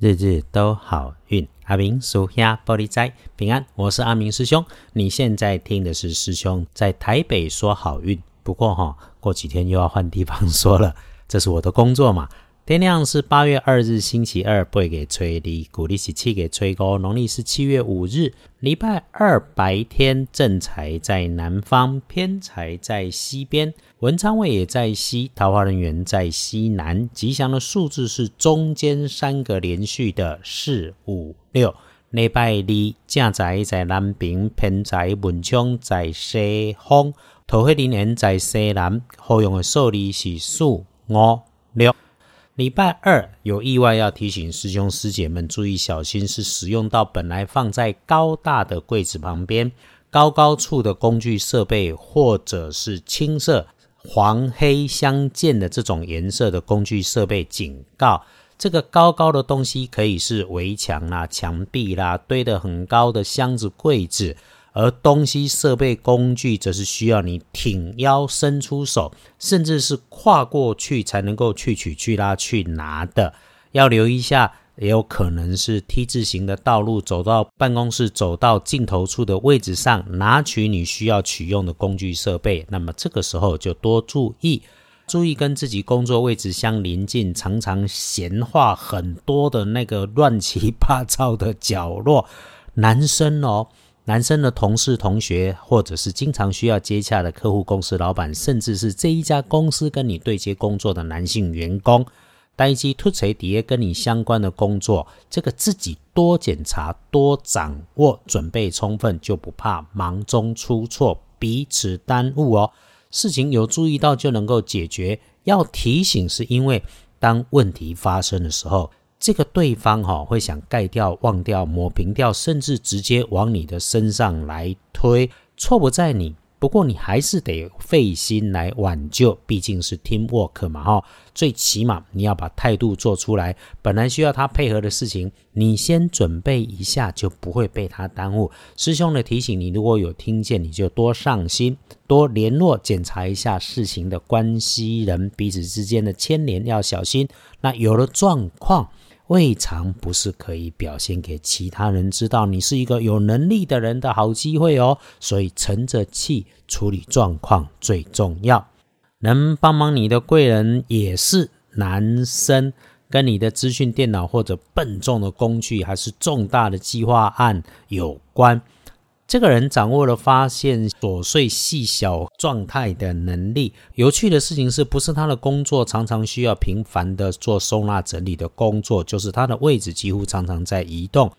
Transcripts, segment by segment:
日日都好运。阿明属下玻璃斋平安，我是阿明师兄。你现在听的是师兄在台北说好运，不过哈，过几天又要换地方说了，这是我的工作嘛。天亮是八月二日星期二，不会给吹离，古历是七给吹高，农历是七月五日，礼拜二白天正财在南方，偏财在西边，文昌位也在西，桃花人员在西南，吉祥的数字是中间三个连续的四五六。礼拜二正财在南边，偏财文昌在西方，桃花人缘在西南，好用的数字是四五六。礼拜二有意外要提醒师兄师姐们注意小心，是使用到本来放在高大的柜子旁边、高高处的工具设备，或者是青色、黄黑相间的这种颜色的工具设备。警告：这个高高的东西可以是围墙啦、墙壁啦、堆得很高的箱子、柜子。而东西、设备、工具，则是需要你挺腰伸出手，甚至是跨过去才能够去取、去拉、去拿的。要留意一下，也有可能是 T 字形的道路，走到办公室，走到尽头处的位置上，拿取你需要取用的工具设备。那么这个时候就多注意，注意跟自己工作位置相邻近、常常闲话很多的那个乱七八糟的角落。男生哦。男生的同事、同学，或者是经常需要接洽的客户、公司老板，甚至是这一家公司跟你对接工作的男性员工，待机突锤底下跟你相关的工作，这个自己多检查、多掌握、准备充分，就不怕忙中出错，彼此耽误哦。事情有注意到就能够解决，要提醒是因为当问题发生的时候。这个对方哈会想盖掉、忘掉、抹平掉，甚至直接往你的身上来推，错不在你。不过你还是得费心来挽救，毕竟是 team work 嘛哈。最起码你要把态度做出来。本来需要他配合的事情，你先准备一下，就不会被他耽误。师兄的提醒，你如果有听见，你就多上心，多联络检查一下事情的关系人，彼此之间的牵连要小心。那有了状况。未尝不是可以表现给其他人知道，你是一个有能力的人的好机会哦。所以沉着气处理状况最重要。能帮忙你的贵人也是男生，跟你的资讯电脑或者笨重的工具，还是重大的计划案有关。这个人掌握了发现琐碎细小状态的能力。有趣的事情是不是他的工作常常需要频繁的做收纳整理的工作？就是他的位置几乎常常在移动。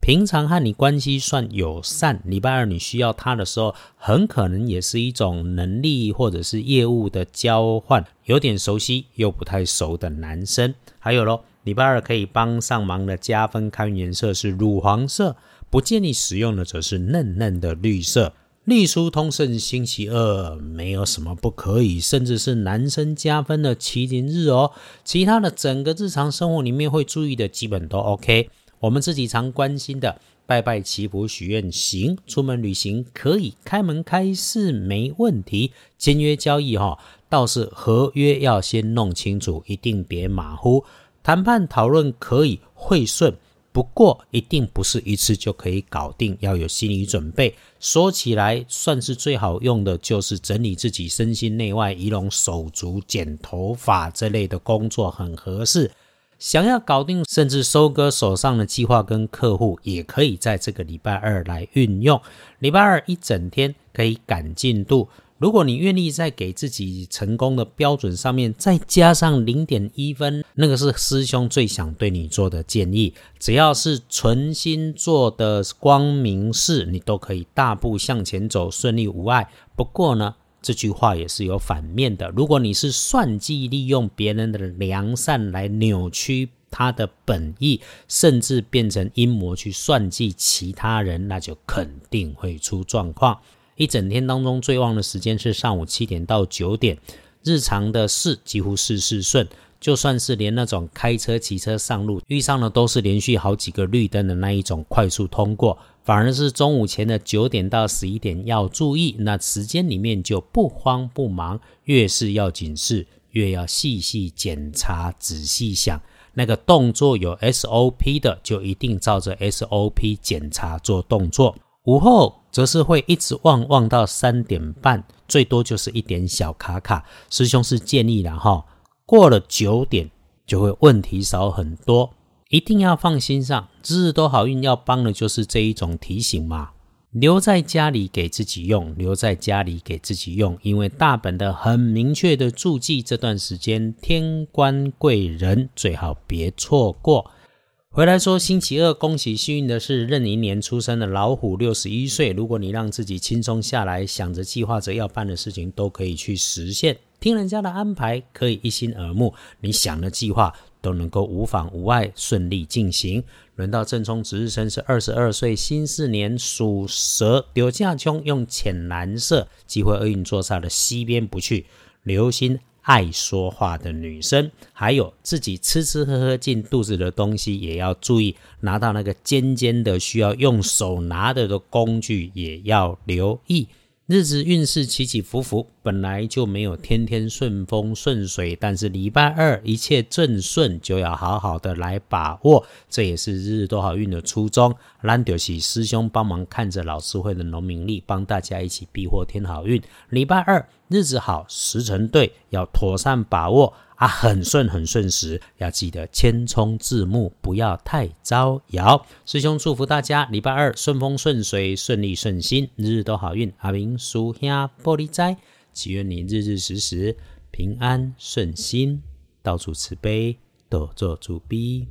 平常和你关系算友善，礼拜二你需要他的时候，很可能也是一种能力或者是业务的交换。有点熟悉又不太熟的男生。还有咯，礼拜二可以帮上忙的加分开运颜色是乳黄色。不建议使用的则是嫩嫩的绿色。隶书通胜星期二没有什么不可以，甚至是男生加分的麒麟日哦。其他的整个日常生活里面会注意的基本都 OK。我们自己常关心的拜拜祈福许愿行，出门旅行可以开门开市没问题。签约交易哈，倒是合约要先弄清楚，一定别马虎。谈判讨论可以会顺。不过，一定不是一次就可以搞定，要有心理准备。说起来，算是最好用的，就是整理自己身心内外、仪容手足、剪头发这类的工作，很合适。想要搞定，甚至收割手上的计划跟客户，也可以在这个礼拜二来运用。礼拜二一整天可以赶进度。如果你愿意在给自己成功的标准上面再加上零点一分，那个是师兄最想对你做的建议。只要是存心做的光明事，你都可以大步向前走，顺利无碍。不过呢，这句话也是有反面的。如果你是算计，利用别人的良善来扭曲他的本意，甚至变成阴谋去算计其他人，那就肯定会出状况。一整天当中最旺的时间是上午七点到九点，日常的事几乎事事顺，就算是连那种开车、骑车上路遇上的都是连续好几个绿灯的那一种快速通过，反而是中午前的九点到十一点要注意，那时间里面就不慌不忙，越是要紧事越要细细检查、仔细想。那个动作有 SOP 的，就一定照着 SOP 检查做动作。午后则是会一直旺旺到三点半，最多就是一点小卡卡。师兄是建议了哈，过了九点就会问题少很多，一定要放心上。日日都好运要帮的就是这一种提醒嘛。留在家里给自己用，留在家里给自己用，因为大本的很明确的注记，这段时间天官贵人最好别错过。回来说星期二，恭喜幸运的是壬寅年出生的老虎，六十一岁。如果你让自己轻松下来，想着计划着要办的事情，都可以去实现。听人家的安排，可以一心耳目，你想的计划都能够无妨无碍，顺利进行。轮到正冲值日生是二十二岁，辛巳年属蛇，丢架冲用浅蓝色，机会厄运坐煞的西边不去，留心。爱说话的女生，还有自己吃吃喝喝进肚子的东西，也要注意。拿到那个尖尖的需要用手拿的的工具，也要留意。日子运势起起伏伏，本来就没有天天顺风顺水，但是礼拜二一切正顺，就要好好的来把握。这也是日日都好运的初衷。兰德喜师兄帮忙看着老师会的农民历，帮大家一起避祸添好运。礼拜二日子好，时辰对，要妥善把握。啊，很顺很顺时，要记得谦冲自牧，不要太招摇。师兄祝福大家礼拜二顺风顺水，顺利顺心，日日都好运。阿明叔兄玻璃斋，祈愿你日日时时平安顺心，到处慈悲，多做主逼。